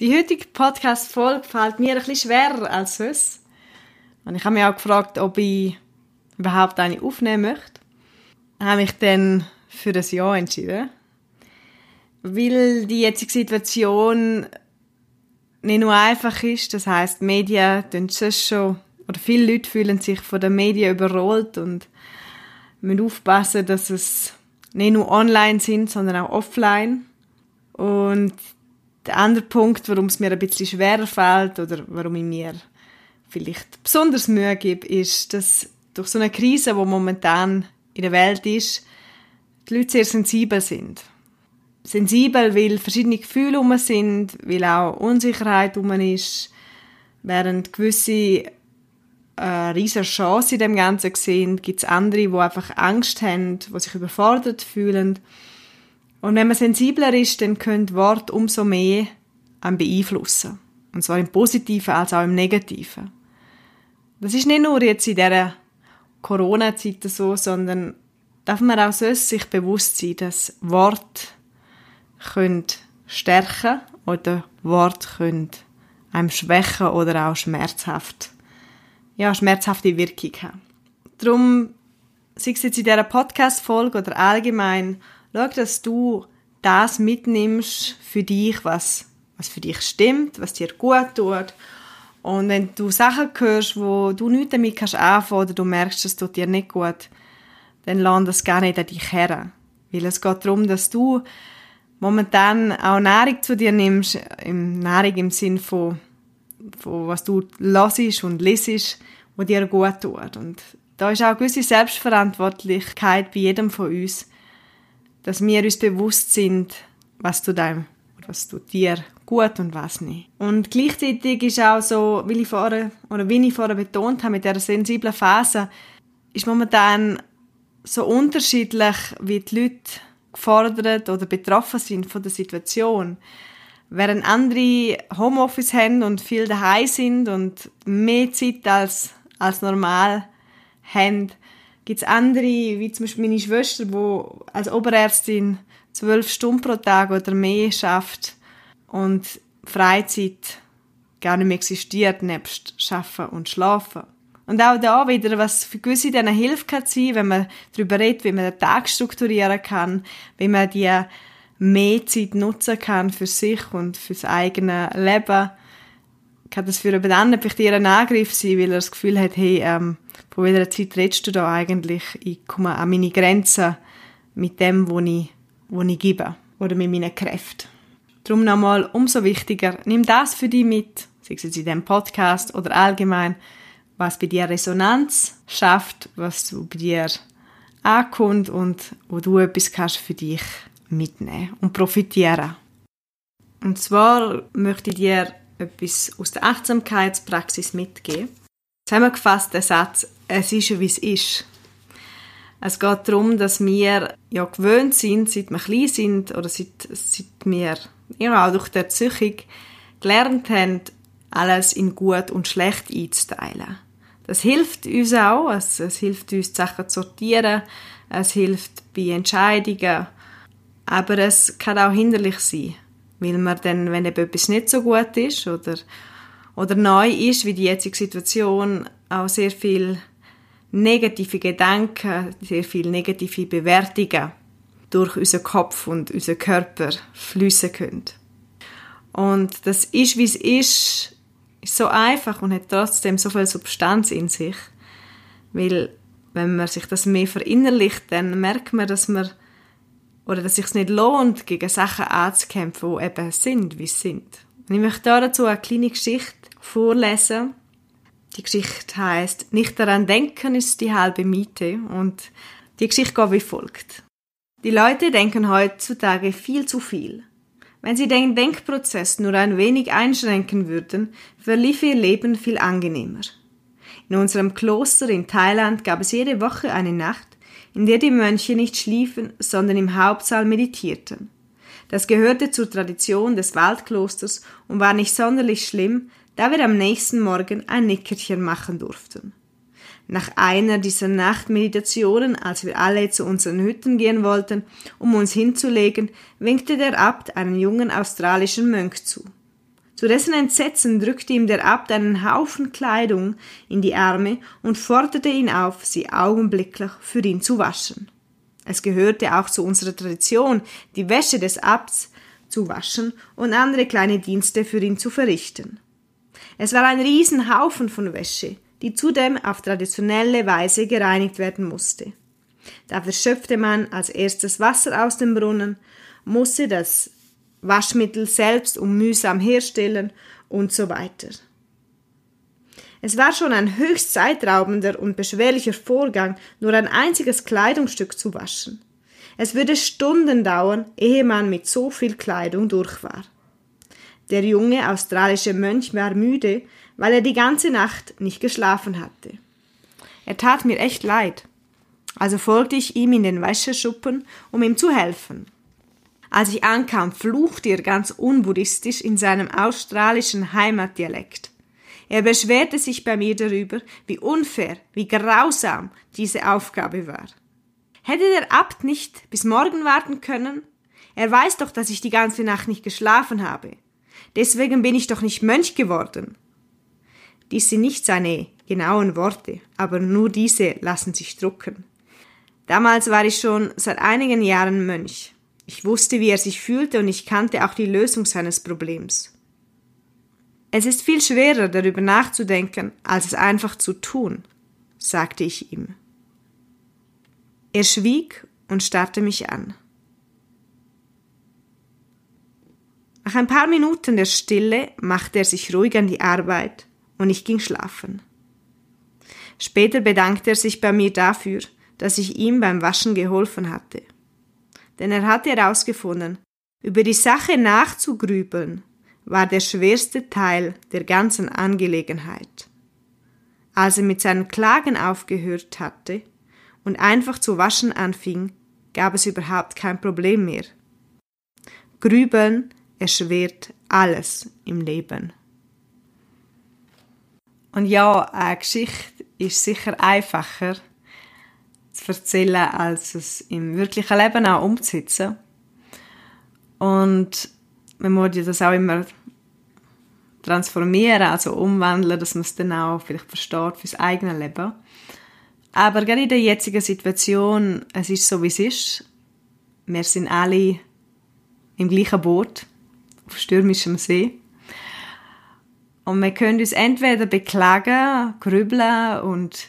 Die heutige Podcast-Folge fällt mir ein bisschen schwerer als sonst. Und ich habe mich auch gefragt, ob ich überhaupt eine aufnehmen möchte. Ich habe mich dann für das Jahr entschieden. Weil die jetzige Situation nicht nur einfach ist. Das heißt, Medien tun schon, oder viele Leute fühlen sich von den Medien überrollt und müssen aufpassen, dass es nicht nur online sind, sondern auch offline. Und der andere Punkt, warum es mir ein bisschen schwerer fällt oder warum ich mir vielleicht besonders Mühe gebe, ist, dass durch so eine Krise, die momentan in der Welt ist, die Leute sehr sensibel sind. Sensibel, weil verschiedene Gefühle um sind, weil auch Unsicherheit um ist, während gewisse eine riesige Chance in dem Ganzen sehen, gibt es andere, die einfach Angst haben, die sich überfordert fühlen und wenn man sensibler ist, dann können Worte umso mehr einen beeinflussen. Und zwar im Positiven als auch im Negativen. Das ist nicht nur jetzt in dieser Corona-Zeit so, sondern darf man auch sonst sich bewusst sein, dass Worte können stärken oder Worte können einem schwächen oder auch schmerzhaft, ja, schmerzhafte Wirkung haben. Darum, sei es jetzt in dieser Podcast-Folge oder allgemein, Schau, dass du das mitnimmst für dich, was, was für dich stimmt, was dir gut tut. Und wenn du Sachen hörst, wo du nichts damit kannst anfangen oder du merkst, es tut dir nicht gut, dann lass das gar nicht an dich her. Weil es geht darum, dass du momentan auch Nahrung zu dir nimmst, im Nahrung im Sinn von, von was du hörst und lesest, was dir gut tut. Und da ist auch eine gewisse Selbstverantwortlichkeit bei jedem von uns, dass wir uns bewusst sind, was tut einem, was tut dir gut und was nicht. Und gleichzeitig ist auch so, wie ich vorher, oder wie ich vorher betont habe, mit dieser sensiblen Phase, ist momentan so unterschiedlich, wie die Leute gefordert oder betroffen sind von der Situation. Während andere Homeoffice haben und viel daheim sind und mehr Zeit als, als normal haben, gibt es andere, wie zum Beispiel meine Schwester, die als Oberärztin zwölf Stunden pro Tag oder mehr schafft und Freizeit gar nicht mehr existiert, nebst Schaffen und Schlafen. Und auch da wieder, was für gewisse denen hilft kann sein, wenn man darüber redet, wie man den Tag strukturieren kann, wie man die mehr Zeit nutzen kann für sich und fürs eigene Leben kann das für einen anderen vielleicht eher ein Angriff sein, weil er das Gefühl hat, hey, ähm, von welcher Zeit redest du da eigentlich? Ich komme an meine Grenzen mit dem, was ich, was ich gebe oder mit meinen Kräften. Darum nochmal umso wichtiger, nimm das für dich mit, sei es jetzt in diesem Podcast oder allgemein, was bei dir Resonanz schafft, was du bei dir ankommt und wo du etwas kannst für dich mitnehmen und profitieren. Und zwar möchte ich dir etwas aus der Achtsamkeitspraxis mitgeben. Zusammengefasst der Satz, es ist wie es ist. Es geht darum, dass wir ja gewöhnt sind, seit wir klein sind oder seit, seit wir ja, auch durch die Erziehung gelernt haben, alles in gut und schlecht einzuteilen. Das hilft uns auch, es, es hilft uns, die Sachen zu sortieren, es hilft bei Entscheidungen, aber es kann auch hinderlich sein weil man dann, wenn eben etwas nicht so gut ist oder, oder neu ist, wie die jetzige Situation, auch sehr viel negative Gedanken, sehr viel negative Bewertungen durch unseren Kopf und unseren Körper fließen können. Und das ist, wie es ist, ist so einfach und hat trotzdem so viel Substanz in sich. Weil, wenn man sich das mehr verinnerlicht, dann merkt man, dass man oder dass es sich nicht lohnt, gegen Sachen anzukämpfen, die eben sind, wie sie sind. Und ich möchte dazu eine kleine Geschichte vorlesen. Die Geschichte heißt Nicht daran denken ist die halbe Miete und die Geschichte geht wie folgt. Die Leute denken heutzutage viel zu viel. Wenn sie den Denkprozess nur ein wenig einschränken würden, verlief ihr Leben viel angenehmer. In unserem Kloster in Thailand gab es jede Woche eine Nacht, in der die Mönche nicht schliefen, sondern im Hauptsaal meditierten. Das gehörte zur Tradition des Waldklosters und war nicht sonderlich schlimm, da wir am nächsten Morgen ein Nickerchen machen durften. Nach einer dieser Nachtmeditationen, als wir alle zu unseren Hütten gehen wollten, um uns hinzulegen, winkte der Abt einen jungen australischen Mönch zu. Zu dessen Entsetzen drückte ihm der Abt einen Haufen Kleidung in die Arme und forderte ihn auf, sie augenblicklich für ihn zu waschen. Es gehörte auch zu unserer Tradition, die Wäsche des Abts zu waschen und andere kleine Dienste für ihn zu verrichten. Es war ein Riesenhaufen von Wäsche, die zudem auf traditionelle Weise gereinigt werden musste. Da verschöpfte man als erstes Wasser aus dem Brunnen, musste das Waschmittel selbst und mühsam herstellen und so weiter. Es war schon ein höchst zeitraubender und beschwerlicher Vorgang, nur ein einziges Kleidungsstück zu waschen. Es würde Stunden dauern, ehe man mit so viel Kleidung durch war. Der junge australische Mönch war müde, weil er die ganze Nacht nicht geschlafen hatte. Er tat mir echt leid. Also folgte ich ihm in den Wäscheschuppen, um ihm zu helfen. Als ich ankam, fluchte er ganz unbuddhistisch in seinem australischen Heimatdialekt. Er beschwerte sich bei mir darüber, wie unfair, wie grausam diese Aufgabe war. Hätte der Abt nicht bis morgen warten können? Er weiß doch, dass ich die ganze Nacht nicht geschlafen habe. Deswegen bin ich doch nicht Mönch geworden. Dies sind nicht seine genauen Worte, aber nur diese lassen sich drucken. Damals war ich schon seit einigen Jahren Mönch. Ich wusste, wie er sich fühlte und ich kannte auch die Lösung seines Problems. Es ist viel schwerer darüber nachzudenken, als es einfach zu tun, sagte ich ihm. Er schwieg und starrte mich an. Nach ein paar Minuten der Stille machte er sich ruhig an die Arbeit und ich ging schlafen. Später bedankte er sich bei mir dafür, dass ich ihm beim Waschen geholfen hatte. Denn er hatte herausgefunden, über die Sache nachzugrübeln war der schwerste Teil der ganzen Angelegenheit. Als er mit seinen Klagen aufgehört hatte und einfach zu waschen anfing, gab es überhaupt kein Problem mehr. Grübeln erschwert alles im Leben. Und ja, eine Geschichte ist sicher einfacher zu erzählen, als es im wirklichen Leben auch umzusetzen. Und man muss ja das auch immer transformieren, also umwandeln, dass man es dann auch vielleicht versteht fürs eigene Leben. Aber gerade in der jetzigen Situation, es ist so, wie es ist. Wir sind alle im gleichen Boot auf stürmischem See. Und wir können uns entweder beklagen, grübeln und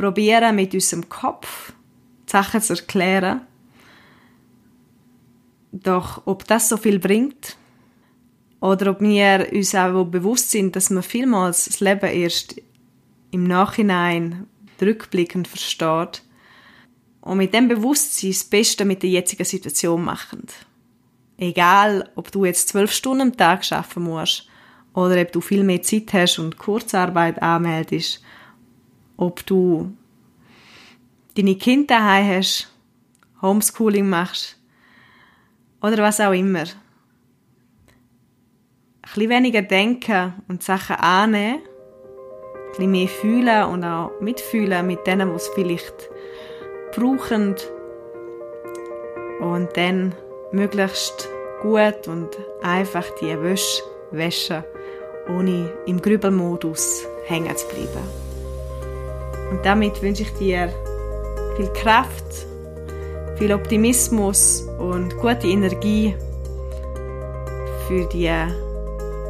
probieren mit unserem Kopf Sachen zu erklären. Doch ob das so viel bringt oder ob wir uns auch bewusst sind, dass man vielmals das Leben erst im Nachhinein rückblickend versteht und mit dem Bewusstsein das Beste mit der jetzigen Situation machen. Egal, ob du jetzt zwölf Stunden am Tag arbeiten musst oder ob du viel mehr Zeit hast und Kurzarbeit anmeldest, ob du deine Kinder daheim hast, Homeschooling machst oder was auch immer. Ein bisschen weniger denken und Sachen annehmen, ein bisschen mehr fühlen und auch mitfühlen mit denen, die es vielleicht brauchen und dann möglichst gut und einfach die Wäsche waschen, ohne im Grübelmodus hängen zu bleiben. Und damit wünsche ich dir viel Kraft, viel Optimismus und gute Energie für die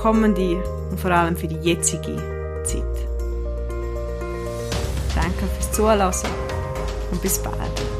kommende und vor allem für die jetzige Zeit. Danke fürs Zuhören und bis bald.